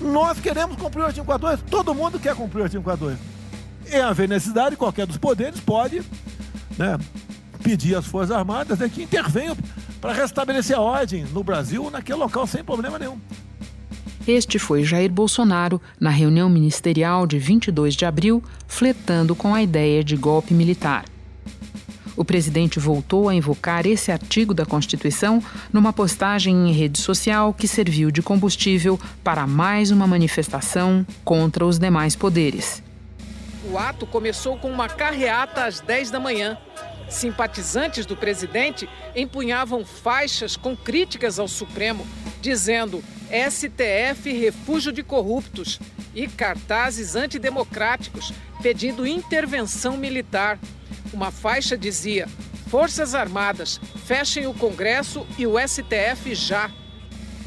Nós queremos cumprir o artigo 52, todo mundo quer cumprir o artigo 52. Em haver necessidade, qualquer dos poderes pode né, pedir às Forças Armadas né, que intervenham para restabelecer a ordem no Brasil, naquele local, sem problema nenhum. Este foi Jair Bolsonaro na reunião ministerial de 22 de abril, fletando com a ideia de golpe militar. O presidente voltou a invocar esse artigo da Constituição numa postagem em rede social que serviu de combustível para mais uma manifestação contra os demais poderes. O ato começou com uma carreata às 10 da manhã. Simpatizantes do presidente empunhavam faixas com críticas ao Supremo, dizendo STF refúgio de corruptos e cartazes antidemocráticos pedindo intervenção militar. Uma faixa dizia: Forças Armadas, fechem o Congresso e o STF já.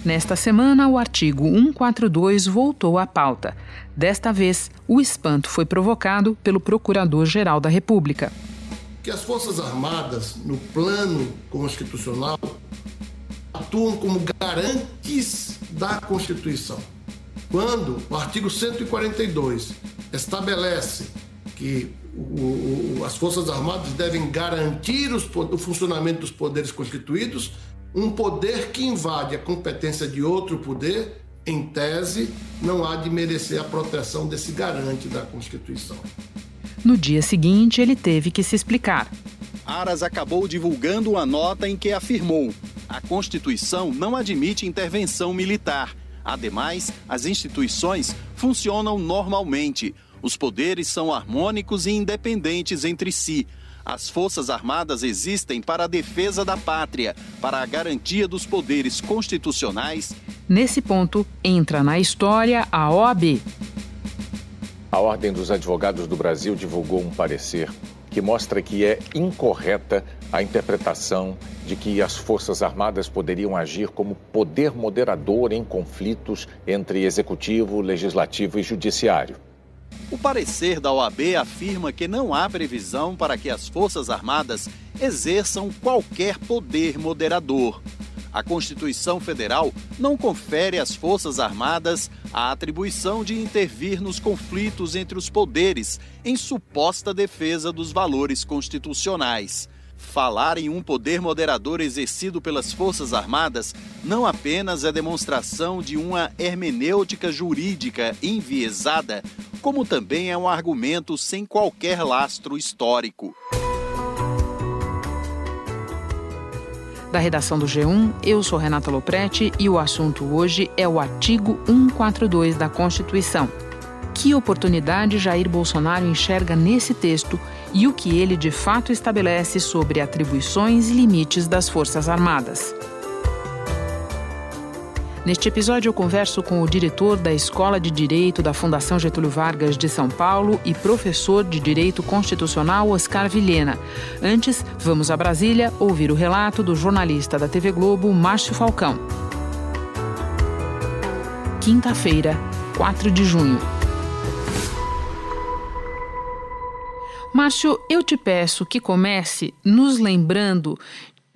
Nesta semana, o artigo 142 voltou à pauta. Desta vez, o espanto foi provocado pelo Procurador-Geral da República. Que as Forças Armadas, no plano constitucional, atuam como garantes da Constituição. Quando o artigo 142 estabelece que o, o, as Forças Armadas devem garantir os, o funcionamento dos poderes constituídos, um poder que invade a competência de outro poder, em tese, não há de merecer a proteção desse garante da Constituição. No dia seguinte, ele teve que se explicar. Aras acabou divulgando uma nota em que afirmou: a Constituição não admite intervenção militar. Ademais, as instituições funcionam normalmente. Os poderes são harmônicos e independentes entre si. As Forças Armadas existem para a defesa da pátria, para a garantia dos poderes constitucionais. Nesse ponto, entra na história a OAB. A Ordem dos Advogados do Brasil divulgou um parecer que mostra que é incorreta a interpretação de que as Forças Armadas poderiam agir como poder moderador em conflitos entre executivo, legislativo e judiciário. O parecer da OAB afirma que não há previsão para que as Forças Armadas exerçam qualquer poder moderador. A Constituição Federal não confere às Forças Armadas a atribuição de intervir nos conflitos entre os poderes em suposta defesa dos valores constitucionais. Falar em um poder moderador exercido pelas Forças Armadas não apenas é demonstração de uma hermenêutica jurídica enviesada, como também é um argumento sem qualquer lastro histórico. Da redação do G1, eu sou Renata Loprete e o assunto hoje é o artigo 142 da Constituição. Que oportunidade Jair Bolsonaro enxerga nesse texto e o que ele de fato estabelece sobre atribuições e limites das Forças Armadas? Neste episódio, eu converso com o diretor da Escola de Direito da Fundação Getúlio Vargas de São Paulo e professor de Direito Constitucional Oscar Vilhena. Antes, vamos a Brasília ouvir o relato do jornalista da TV Globo, Márcio Falcão. Quinta-feira, 4 de junho. Márcio, eu te peço que comece nos lembrando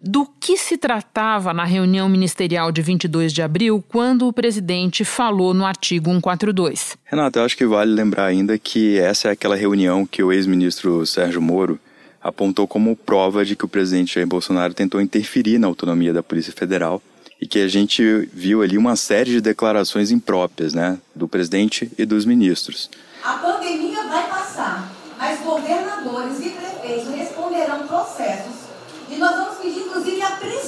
do que se tratava na reunião ministerial de 22 de abril, quando o presidente falou no artigo 142. Renata, eu acho que vale lembrar ainda que essa é aquela reunião que o ex-ministro Sérgio Moro apontou como prova de que o presidente Jair Bolsonaro tentou interferir na autonomia da Polícia Federal e que a gente viu ali uma série de declarações impróprias, né, do presidente e dos ministros. A pandemia vai passar, mas governadores e prefeitos responderão processos e nós vamos pedir, inclusive,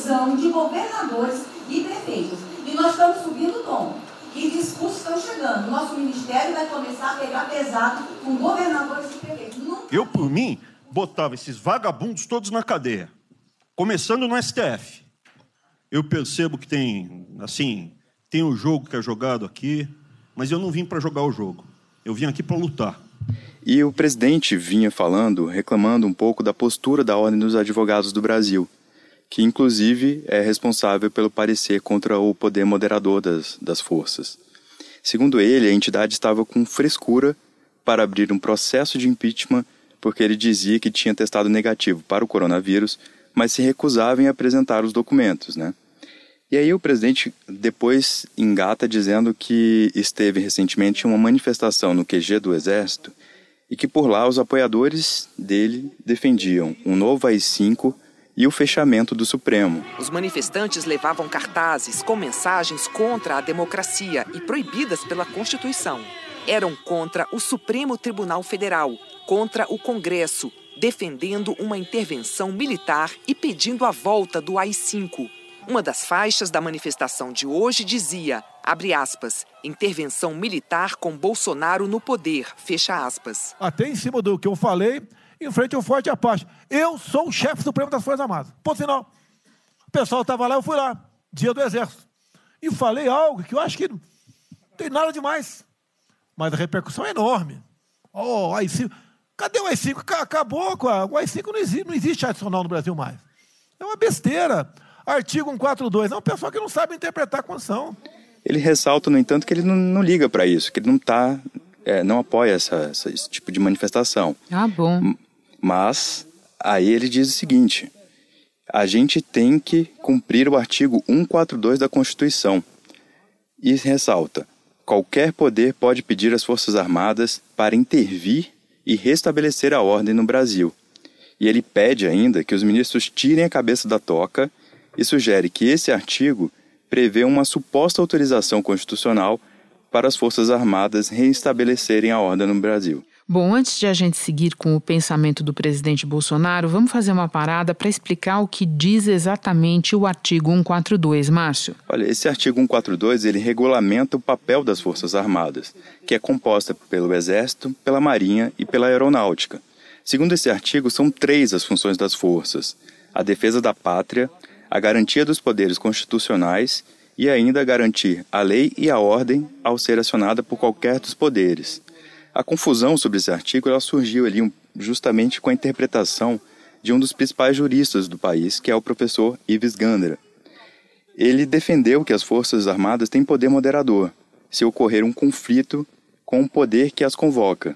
de governadores e prefeitos. E nós estamos subindo o tom. E discursos estão chegando. Nosso ministério vai começar a pegar pesado com governadores e prefeitos. Nunca... Eu, por mim, botava esses vagabundos todos na cadeia. Começando no STF. Eu percebo que tem, assim, tem um jogo que é jogado aqui, mas eu não vim para jogar o jogo. Eu vim aqui para lutar. E o presidente vinha falando, reclamando um pouco da postura da Ordem dos Advogados do Brasil, que inclusive é responsável pelo parecer contra o poder moderador das, das forças. Segundo ele, a entidade estava com frescura para abrir um processo de impeachment porque ele dizia que tinha testado negativo para o coronavírus, mas se recusava em apresentar os documentos, né? E aí o presidente depois engata dizendo que esteve recentemente em uma manifestação no QG do Exército e que por lá os apoiadores dele defendiam um novo AI-5 e o fechamento do Supremo. Os manifestantes levavam cartazes com mensagens contra a democracia e proibidas pela Constituição. Eram contra o Supremo Tribunal Federal, contra o Congresso, defendendo uma intervenção militar e pedindo a volta do AI-5. Uma das faixas da manifestação de hoje dizia, abre aspas, intervenção militar com Bolsonaro no poder, fecha aspas. Até em cima do que eu falei, em frente ao Forte Apache. Eu sou o chefe supremo das Forças Armadas. Ponto final. O pessoal estava lá, eu fui lá, dia do Exército. E falei algo que eu acho que não tem nada demais. Mas a repercussão é enorme. Oh, AI-5. Cadê o AI-5? Acabou com a... O AI-5 não existe, não existe adicional no Brasil mais. É uma besteira. Artigo 142. É um pessoal que não sabe interpretar a Constituição. Ele ressalta, no entanto, que ele não, não liga para isso, que ele não está, é, não apoia essa, essa, esse tipo de manifestação. Ah, bom. Mas aí ele diz o seguinte: a gente tem que cumprir o artigo 142 da Constituição. E ressalta: qualquer poder pode pedir às Forças Armadas para intervir e restabelecer a ordem no Brasil. E ele pede ainda que os ministros tirem a cabeça da toca e sugere que esse artigo prevê uma suposta autorização constitucional para as Forças Armadas reestabelecerem a ordem no Brasil. Bom, antes de a gente seguir com o pensamento do presidente Bolsonaro, vamos fazer uma parada para explicar o que diz exatamente o artigo 142, Márcio. Olha, esse artigo 142 ele regulamenta o papel das Forças Armadas, que é composta pelo Exército, pela Marinha e pela Aeronáutica. Segundo esse artigo, são três as funções das forças: a defesa da pátria, a garantia dos poderes constitucionais e ainda garantir a lei e a ordem ao ser acionada por qualquer dos poderes. A confusão sobre esse artigo ela surgiu ali justamente com a interpretação de um dos principais juristas do país, que é o professor Ives Gandra. Ele defendeu que as Forças Armadas têm poder moderador, se ocorrer um conflito com o poder que as convoca.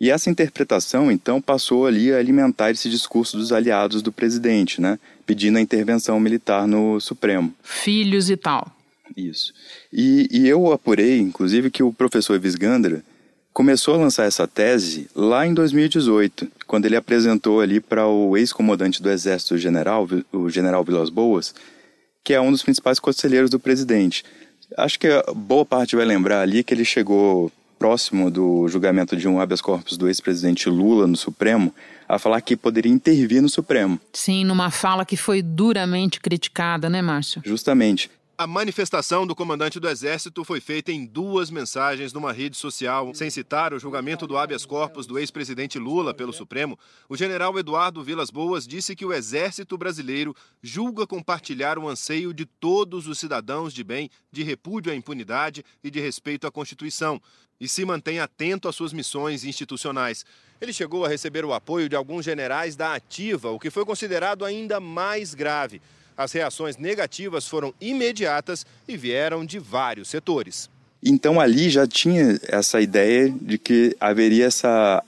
E essa interpretação, então, passou ali a alimentar esse discurso dos aliados do presidente, né? Pedindo a intervenção militar no Supremo. Filhos e tal. Isso. E, e eu apurei, inclusive, que o professor Ives Gandra começou a lançar essa tese lá em 2018, quando ele apresentou ali para o ex-comandante do Exército General, o general Vilas Boas, que é um dos principais conselheiros do presidente. Acho que boa parte vai lembrar ali que ele chegou próximo do julgamento de um habeas corpus do ex-presidente Lula no Supremo, a falar que poderia intervir no Supremo. Sim, numa fala que foi duramente criticada, né, Márcio? Justamente. A manifestação do comandante do Exército foi feita em duas mensagens numa rede social. Sem citar o julgamento do habeas corpus do ex-presidente Lula pelo Supremo, o general Eduardo Vilas Boas disse que o Exército brasileiro julga compartilhar o anseio de todos os cidadãos de bem, de repúdio à impunidade e de respeito à Constituição, e se mantém atento às suas missões institucionais. Ele chegou a receber o apoio de alguns generais da Ativa, o que foi considerado ainda mais grave. As reações negativas foram imediatas e vieram de vários setores. Então ali já tinha essa ideia de que haveria essa,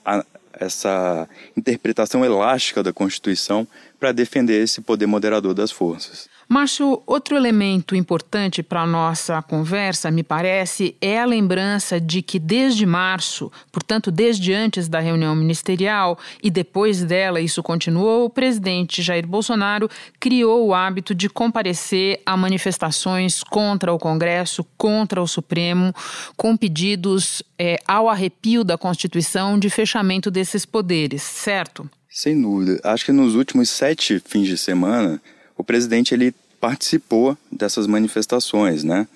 essa interpretação elástica da Constituição para defender esse poder moderador das forças. Márcio, outro elemento importante para a nossa conversa, me parece, é a lembrança de que desde março, portanto, desde antes da reunião ministerial e depois dela, isso continuou, o presidente Jair Bolsonaro criou o hábito de comparecer a manifestações contra o Congresso, contra o Supremo, com pedidos é, ao arrepio da Constituição de fechamento desses poderes, certo? Sem dúvida. Acho que nos últimos sete fins de semana, o presidente ele participou dessas manifestações, né?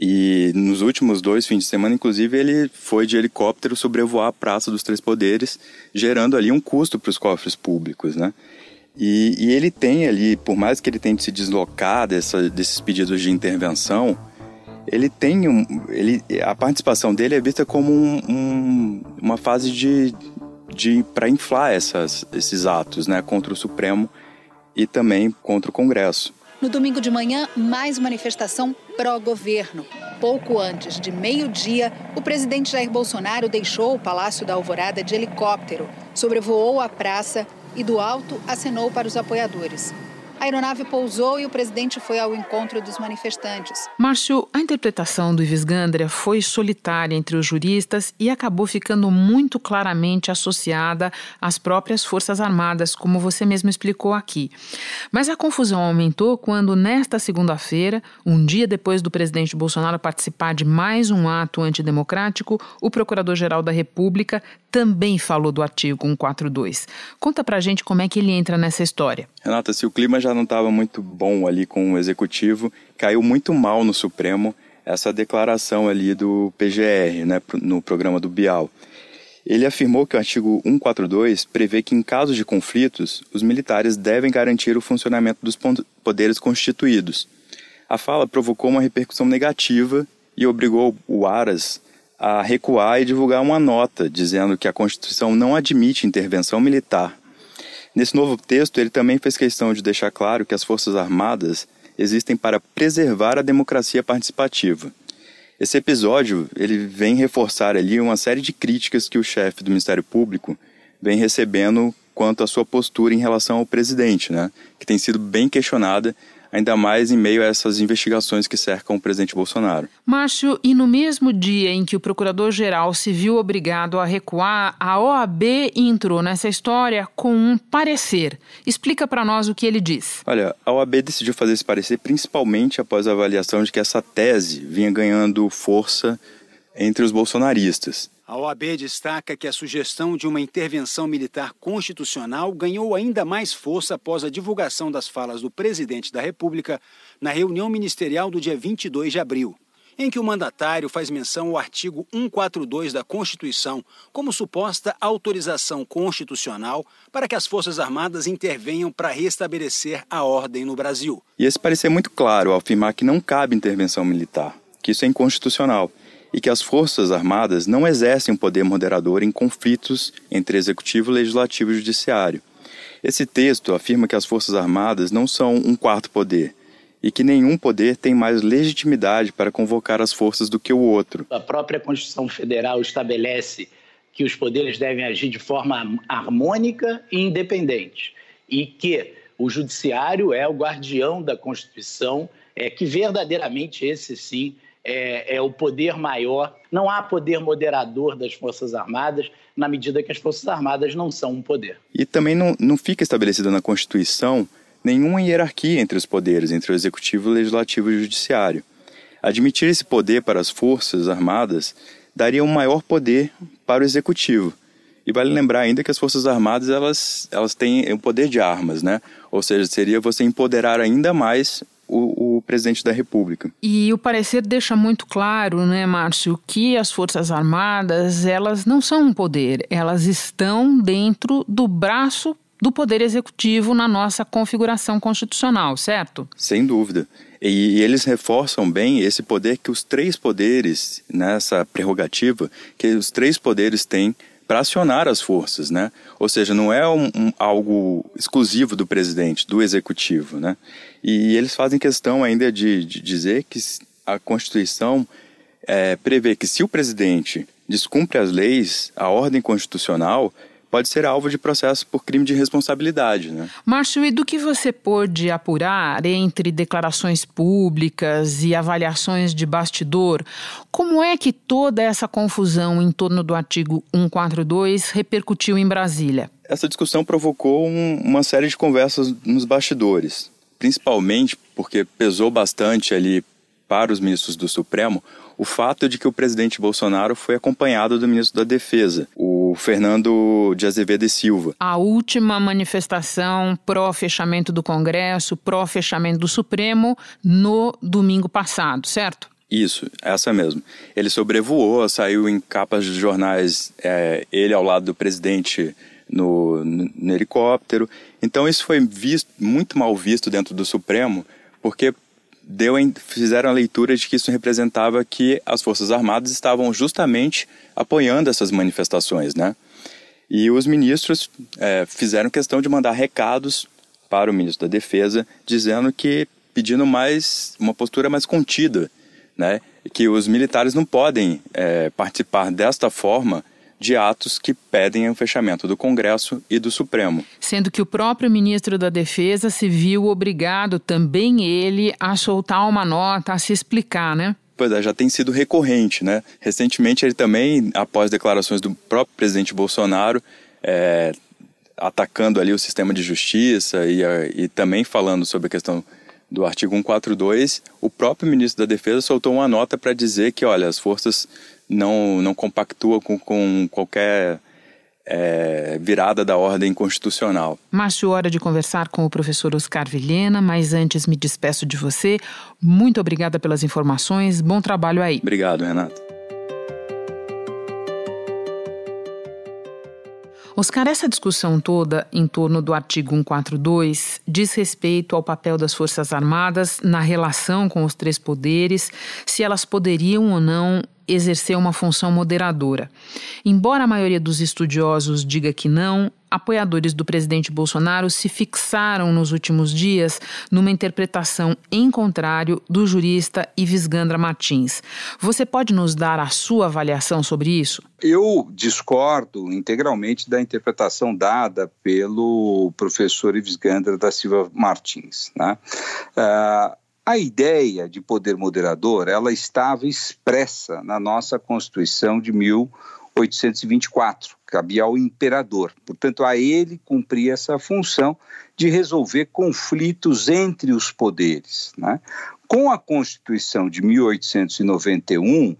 E nos últimos dois fins de semana, inclusive, ele foi de helicóptero sobrevoar a Praça dos Três Poderes, gerando ali um custo para os cofres públicos, né? E, e, ele tem ali, por mais que ele tente se deslocar dessa, desses pedidos de intervenção, ele tem um, ele, a participação dele é vista como um, um, uma fase de, de para inflar essas, esses atos né, contra o Supremo e também contra o Congresso. No domingo de manhã, mais manifestação pró-governo. Pouco antes de meio-dia, o presidente Jair Bolsonaro deixou o Palácio da Alvorada de helicóptero, sobrevoou a praça e do alto acenou para os apoiadores. A aeronave pousou e o presidente foi ao encontro dos manifestantes. Márcio, a interpretação do Ives Gandria foi solitária entre os juristas e acabou ficando muito claramente associada às próprias Forças Armadas, como você mesmo explicou aqui. Mas a confusão aumentou quando, nesta segunda-feira, um dia depois do presidente Bolsonaro participar de mais um ato antidemocrático, o Procurador-Geral da República também falou do artigo 142. Conta pra gente como é que ele entra nessa história. Renata, se o clima já não estava muito bom ali com o executivo, caiu muito mal no Supremo essa declaração ali do PGR, né, no programa do Bial. Ele afirmou que o artigo 142 prevê que, em casos de conflitos, os militares devem garantir o funcionamento dos poderes constituídos. A fala provocou uma repercussão negativa e obrigou o Aras a recuar e divulgar uma nota dizendo que a Constituição não admite intervenção militar. Nesse novo texto, ele também fez questão de deixar claro que as Forças Armadas existem para preservar a democracia participativa. Esse episódio ele vem reforçar ali uma série de críticas que o chefe do Ministério Público vem recebendo quanto à sua postura em relação ao presidente, né, que tem sido bem questionada ainda mais em meio a essas investigações que cercam o presidente Bolsonaro. Márcio, e no mesmo dia em que o procurador-geral se viu obrigado a recuar, a OAB entrou nessa história com um parecer. Explica para nós o que ele diz. Olha, a OAB decidiu fazer esse parecer principalmente após a avaliação de que essa tese vinha ganhando força entre os bolsonaristas. A OAB destaca que a sugestão de uma intervenção militar constitucional ganhou ainda mais força após a divulgação das falas do presidente da República na reunião ministerial do dia 22 de abril, em que o mandatário faz menção ao artigo 142 da Constituição como suposta autorização constitucional para que as Forças Armadas intervenham para restabelecer a ordem no Brasil. E esse parecer muito claro ao afirmar que não cabe intervenção militar, que isso é inconstitucional e que as Forças Armadas não exercem um poder moderador em conflitos entre executivo, legislativo e judiciário. Esse texto afirma que as Forças Armadas não são um quarto poder e que nenhum poder tem mais legitimidade para convocar as forças do que o outro. A própria Constituição Federal estabelece que os poderes devem agir de forma harmônica e independente e que o judiciário é o guardião da Constituição, é que verdadeiramente esse sim é, é, o poder maior. Não há poder moderador das Forças Armadas, na medida que as Forças Armadas não são um poder. E também não, não fica estabelecida na Constituição nenhuma hierarquia entre os poderes, entre o Executivo, o Legislativo e o Judiciário. Admitir esse poder para as Forças Armadas daria um maior poder para o Executivo. E vale lembrar ainda que as Forças Armadas elas, elas têm o poder de armas, né? Ou seja, seria você empoderar ainda mais o, o, presidente da República. E o parecer deixa muito claro, né, Márcio, que as Forças Armadas, elas não são um poder, elas estão dentro do braço do Poder Executivo na nossa configuração constitucional, certo? Sem dúvida. E, e eles reforçam bem esse poder que os três poderes, nessa prerrogativa, que os três poderes têm para acionar as forças, né? Ou seja, não é um, um, algo exclusivo do presidente, do executivo, né? E eles fazem questão ainda de, de dizer que a Constituição é, prevê que se o presidente descumpre as leis, a ordem constitucional, pode ser alvo de processo por crime de responsabilidade. Né? Márcio, e do que você pôde apurar entre declarações públicas e avaliações de bastidor, como é que toda essa confusão em torno do artigo 142 repercutiu em Brasília? Essa discussão provocou um, uma série de conversas nos bastidores, principalmente porque pesou bastante ali para os ministros do Supremo o fato de que o presidente Bolsonaro foi acompanhado do ministro da Defesa, o Fernando de Azevedo e Silva. A última manifestação pró-fechamento do Congresso, pró-fechamento do Supremo, no domingo passado, certo? Isso, essa mesmo. Ele sobrevoou, saiu em capas de jornais, é, ele ao lado do presidente no, no, no helicóptero. Então isso foi visto, muito mal visto dentro do Supremo, porque deu fizeram a leitura de que isso representava que as Forças Armadas estavam justamente apoiando essas manifestações, né? E os ministros é, fizeram questão de mandar recados para o ministro da Defesa, dizendo que pedindo mais uma postura mais contida, né? Que os militares não podem é, participar desta forma de atos que pedem o fechamento do Congresso e do Supremo. Sendo que o próprio ministro da Defesa se viu obrigado, também ele, a soltar uma nota, a se explicar, né? Pois é, já tem sido recorrente, né? Recentemente ele também, após declarações do próprio presidente Bolsonaro, é, atacando ali o sistema de justiça e, e também falando sobre a questão do artigo 142, o próprio ministro da Defesa soltou uma nota para dizer que, olha, as forças não, não compactuam com, com qualquer é, virada da ordem constitucional. Márcio, hora de conversar com o professor Oscar Vilhena, mas antes me despeço de você. Muito obrigada pelas informações, bom trabalho aí. Obrigado, Renato. Oscar, essa discussão toda em torno do artigo 142 diz respeito ao papel das Forças Armadas na relação com os três poderes, se elas poderiam ou não exercer uma função moderadora. Embora a maioria dos estudiosos diga que não, apoiadores do presidente Bolsonaro se fixaram nos últimos dias numa interpretação em contrário do jurista Ives Gandra Martins. Você pode nos dar a sua avaliação sobre isso? Eu discordo integralmente da interpretação dada pelo professor Ives Gandra da Silva Martins. Né? Uh, a ideia de poder moderador, ela estava expressa na nossa Constituição de 1824, cabia ao imperador. Portanto, a ele cumpria essa função de resolver conflitos entre os poderes. Né? Com a Constituição de 1891,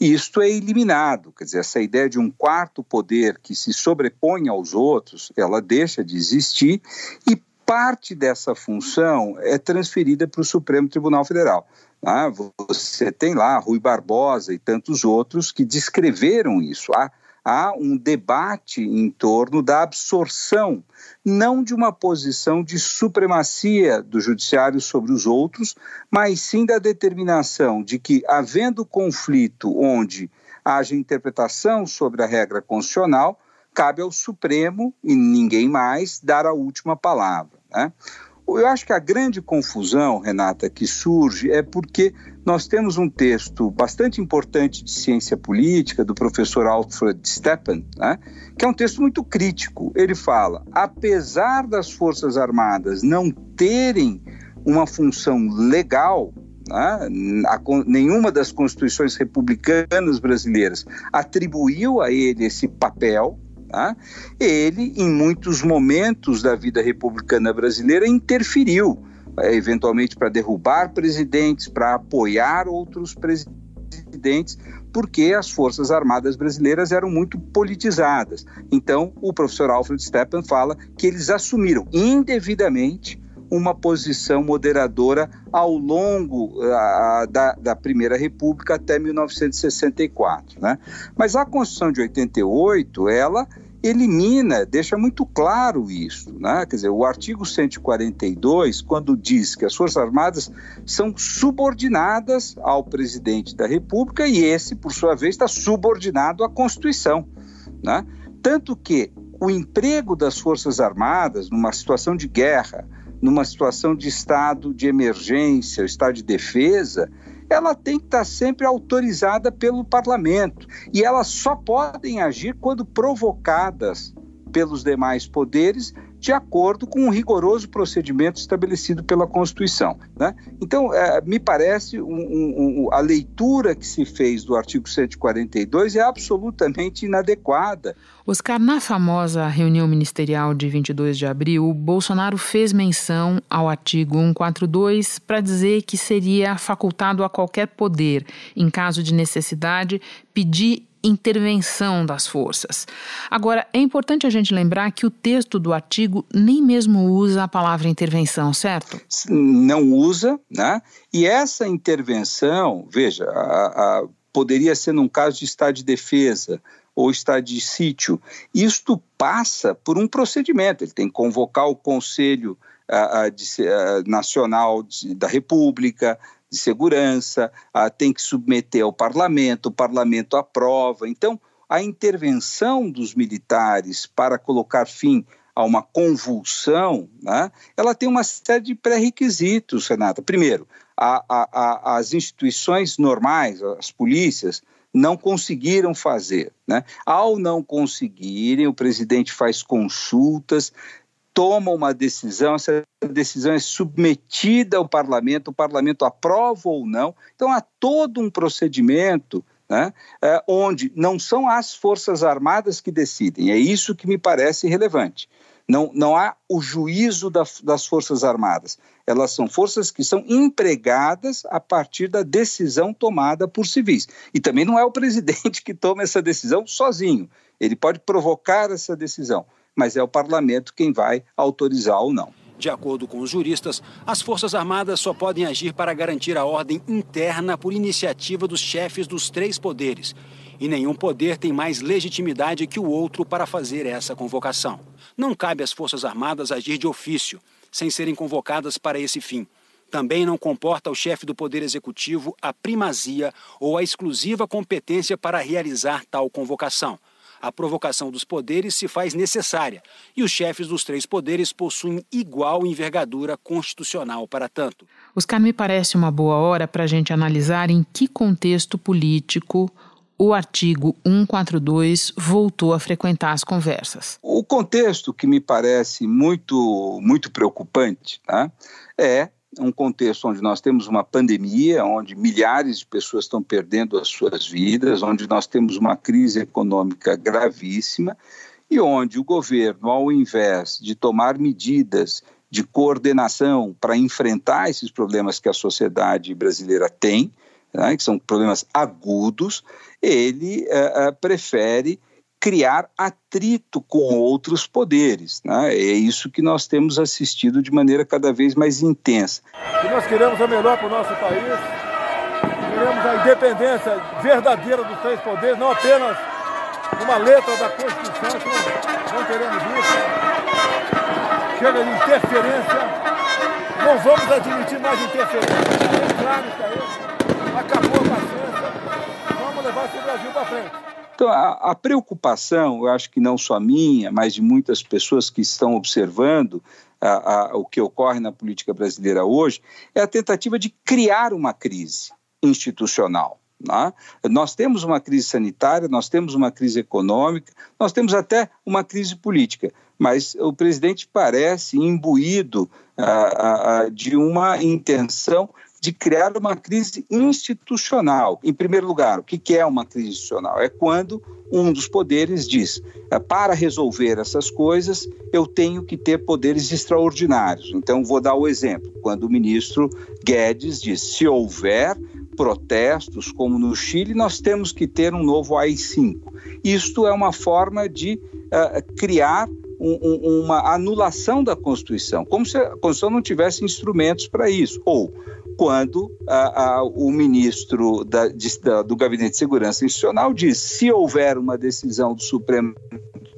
isto é eliminado, quer dizer, essa ideia de um quarto poder que se sobrepõe aos outros, ela deixa de existir e parte dessa função é transferida para o Supremo Tribunal Federal. Ah, você tem lá Rui Barbosa e tantos outros que descreveram isso. Há, há um debate em torno da absorção, não de uma posição de supremacia do judiciário sobre os outros, mas sim da determinação de que, havendo conflito onde haja interpretação sobre a regra constitucional, cabe ao Supremo e ninguém mais dar a última palavra. Né? Eu acho que a grande confusão, Renata, que surge é porque nós temos um texto bastante importante de ciência política do professor Alfred Steppen, né, que é um texto muito crítico. Ele fala: apesar das Forças Armadas não terem uma função legal, né, nenhuma das constituições republicanas brasileiras atribuiu a ele esse papel, Tá? Ele, em muitos momentos da vida republicana brasileira, interferiu, é, eventualmente para derrubar presidentes, para apoiar outros presidentes, porque as Forças Armadas brasileiras eram muito politizadas. Então, o professor Alfred Steppen fala que eles assumiram indevidamente uma posição moderadora ao longo uh, da, da, Primeira República até 1964. Né? Mas a Constituição de 88, ela elimina, deixa muito claro isso. Né? Quer dizer, o artigo 142, quando diz que as Forças Armadas são subordinadas ao presidente da República e esse, por sua vez, está subordinado à Constituição. Né? Tanto que o emprego das Forças Armadas numa situação de guerra, numa situação de estado de emergência, estado de defesa, ela tem que estar sempre autorizada pelo parlamento. E elas só podem agir quando provocadas pelos demais poderes de acordo com um rigoroso procedimento estabelecido pela Constituição. Né? Então, é, me parece um, um, a leitura que se fez do artigo 142 é absolutamente inadequada. Oscar, na famosa reunião ministerial de 22 de abril, Bolsonaro fez menção ao artigo 142 para dizer que seria facultado a qualquer poder, em caso de necessidade, pedir intervenção das forças. Agora, é importante a gente lembrar que o texto do artigo nem mesmo usa a palavra intervenção, certo? Não usa, né? E essa intervenção, veja, a, a, poderia ser num caso de estado de defesa ou estado de sítio. Isto passa por um procedimento. Ele tem que convocar o Conselho a, de, Nacional de, da República, de segurança, ah, tem que submeter ao parlamento, o parlamento aprova. Então, a intervenção dos militares para colocar fim a uma convulsão, né, ela tem uma série de pré-requisitos, Renata. Primeiro, a, a, as instituições normais, as polícias, não conseguiram fazer. Né? Ao não conseguirem, o presidente faz consultas, toma uma decisão, essa decisão é submetida ao parlamento, o parlamento aprova ou não. Então há todo um procedimento né, é, onde não são as Forças Armadas que decidem, é isso que me parece relevante. Não, não há o juízo da, das Forças Armadas. Elas são forças que são empregadas a partir da decisão tomada por civis. E também não é o presidente que toma essa decisão sozinho. Ele pode provocar essa decisão, mas é o parlamento quem vai autorizar ou não. De acordo com os juristas, as Forças Armadas só podem agir para garantir a ordem interna por iniciativa dos chefes dos três poderes. E nenhum poder tem mais legitimidade que o outro para fazer essa convocação. Não cabe às Forças Armadas agir de ofício, sem serem convocadas para esse fim. Também não comporta ao chefe do Poder Executivo a primazia ou a exclusiva competência para realizar tal convocação. A provocação dos poderes se faz necessária e os chefes dos três poderes possuem igual envergadura constitucional para tanto. Oscar, me parece uma boa hora para a gente analisar em que contexto político o artigo 142 voltou a frequentar as conversas. O contexto que me parece muito, muito preocupante tá, é um contexto onde nós temos uma pandemia, onde milhares de pessoas estão perdendo as suas vidas, onde nós temos uma crise econômica gravíssima e onde o governo, ao invés de tomar medidas de coordenação para enfrentar esses problemas que a sociedade brasileira tem, né, que são problemas agudos, ele uh, uh, prefere criar atrito com outros poderes. Né? É isso que nós temos assistido de maneira cada vez mais intensa. E nós queremos o melhor para o nosso país, queremos a independência verdadeira dos três poderes, não apenas uma letra da Constituição, não queremos isso. Chega de interferência, não vamos admitir mais interferência. É claro isso. Acabou a paciência, vamos levar esse Brasil para frente. Então, a, a, preocupação, eu acho que não só minha, mas de muitas pessoas que estão observando a, a, o que ocorre na política brasileira hoje, é a tentativa de criar uma crise institucional. Né? Nós temos uma crise sanitária, nós temos uma crise econômica, nós temos até uma crise política, mas o presidente parece imbuído de uma intenção de criar uma crise institucional. Em primeiro lugar, o que é uma crise institucional? É quando um dos poderes diz: é, para resolver essas coisas, eu tenho que ter poderes extraordinários. Então, vou dar o exemplo: quando o ministro Guedes diz: se houver protestos, como no Chile, nós temos que ter um novo AI-5. Isto é uma forma de uh, criar um, um, uma anulação da Constituição, como se a Constituição não tivesse instrumentos para isso. Ou quando a, a, o ministro da, de, da, do Gabinete de Segurança Institucional diz: se houver uma decisão do Supremo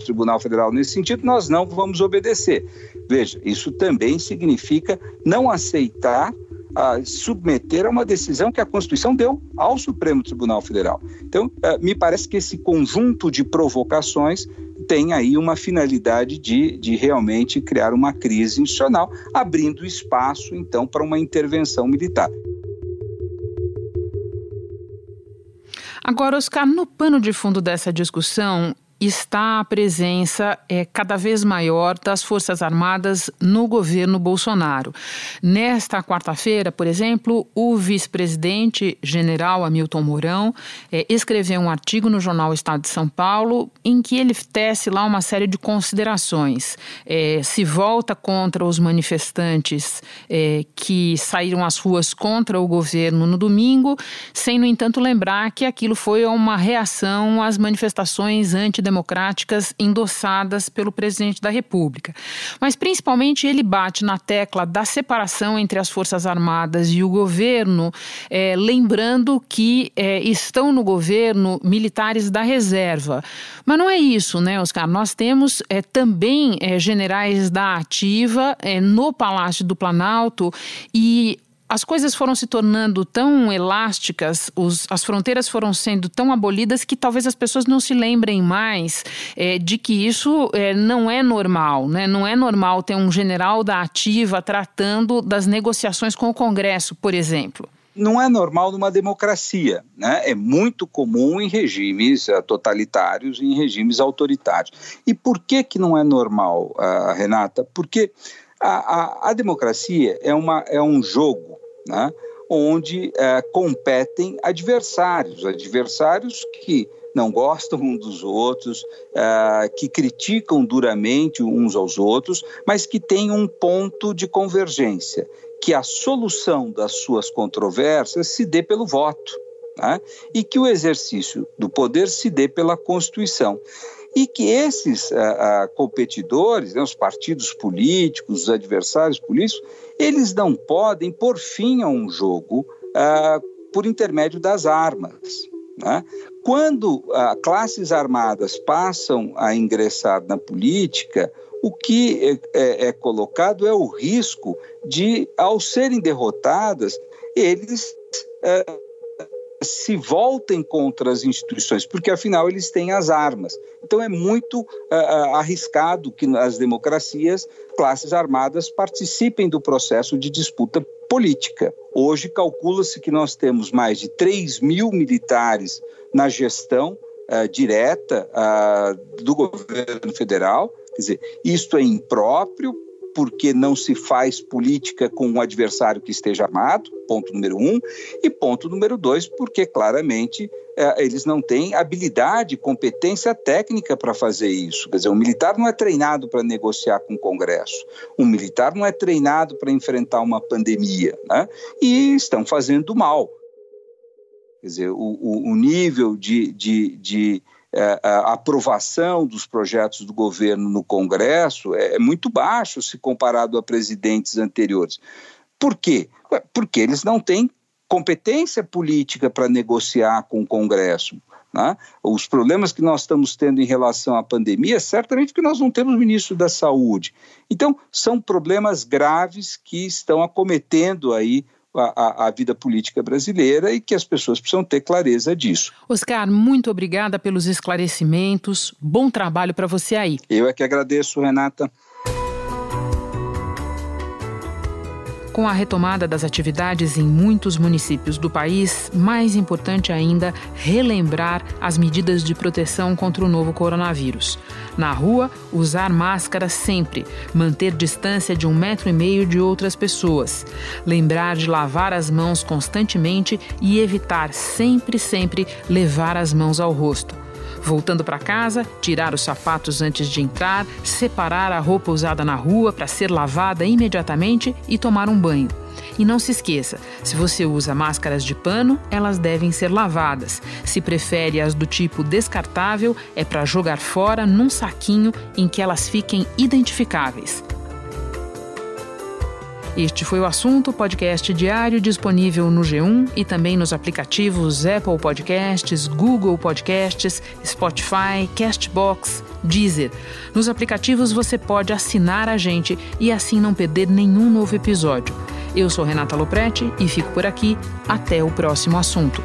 Tribunal Federal nesse sentido, nós não vamos obedecer. Veja, isso também significa não aceitar a submeter a uma decisão que a Constituição deu ao Supremo Tribunal Federal. Então, eh, me parece que esse conjunto de provocações tem aí uma finalidade de, de realmente criar uma crise institucional, abrindo espaço, então, para uma intervenção militar. Agora, Oscar, no pano de fundo dessa discussão, está a presença é, cada vez maior das Forças Armadas no governo Bolsonaro. Nesta quarta-feira, por exemplo, o vice-presidente general Hamilton Mourão é, escreveu um artigo no jornal Estado de São Paulo em que ele tece lá uma série de considerações. É, se volta contra os manifestantes é, que saíram às ruas contra o governo no domingo, sem, no entanto, lembrar que aquilo foi uma reação às manifestações antidemocráticas democráticas endossadas pelo presidente da República. Mas, principalmente, ele bate na tecla da separação entre as Forças Armadas e o governo, é, lembrando que é, estão no governo militares da reserva. Mas não é isso, né, Oscar? Nós temos é, também generais da ativa no Palácio do Planalto e as coisas foram se tornando tão elásticas, os, as fronteiras foram sendo tão abolidas que talvez as pessoas não se lembrem mais é, de que isso é, não é normal, né? Não é normal ter um general da ativa tratando das negociações com o Congresso, por exemplo não é normal numa democracia, né? É muito comum em regimes uh, totalitários e em regimes autoritários. E por que que não é normal, uh, Renata? Porque a, a, a, democracia é, uma, é um jogo, né? Onde uh, competem adversários, adversários que não gostam uns dos outros, uh, que criticam duramente uns aos outros, mas que têm um ponto de convergência que a solução das suas controvérsias se dê pelo voto né? e que o exercício do poder se dê pela Constituição. E que esses uh, uh, competidores, né, os partidos políticos, os adversários políticos, eles não podem pôr fim a um jogo uh, por intermédio das armas. Né? Quando classes armadas passam a ingressar na política, o que é, é, é colocado é o risco de, ao serem derrotadas, eles é, se voltem contra as instituições, porque afinal eles têm as armas. Então é muito é, arriscado que as democracias, classes armadas, participem do processo de disputa política. Hoje calcula-se que nós temos mais de 3 mil militares na gestão uh, direta uh, do governo federal Quer dizer, isto é impróprio porque não se faz política com um adversário que esteja armado, ponto número um, e ponto número dois, porque claramente é, eles não têm habilidade, competência técnica para fazer isso. Quer dizer, um militar não é treinado para negociar com o Congresso, um militar não é treinado para enfrentar uma pandemia, né? e estão fazendo mal. Quer dizer, o, o, nível de, de, de a aprovação dos projetos do governo no Congresso é, é muito baixo se comparado a presidentes anteriores. Por quê? Porque eles não têm competência política para negociar com o Congresso. Né? Os problemas que nós estamos tendo em relação à pandemia, certamente que nós não temos ministro da Saúde. Então, são problemas graves que estão acometendo aí a, a, vida política brasileira e que as pessoas precisam ter clareza disso. Oscar, muito obrigada pelos esclarecimentos. Bom trabalho para você aí. Eu é que agradeço, Renata. Com a retomada das atividades em muitos municípios do país, mais importante ainda, relembrar as medidas de proteção contra o novo coronavírus. Na rua, usar máscara sempre, manter distância de um metro e meio de outras pessoas, lembrar de lavar as mãos constantemente e evitar sempre, sempre levar as mãos ao rosto. Voltando para casa, tirar os sapatos antes de entrar, separar a roupa usada na rua para ser lavada imediatamente e tomar um banho. E não se esqueça: se você usa máscaras de pano, elas devem ser lavadas. Se prefere as do tipo descartável, é para jogar fora num saquinho em que elas fiquem identificáveis. Este foi o assunto podcast diário disponível no G1 e também nos aplicativos Apple Podcasts, Google Podcasts, Spotify, Castbox, Deezer. Nos aplicativos você pode assinar a gente e assim não perder nenhum novo episódio. Eu sou Renata Loprete e fico por aqui. Até o próximo assunto.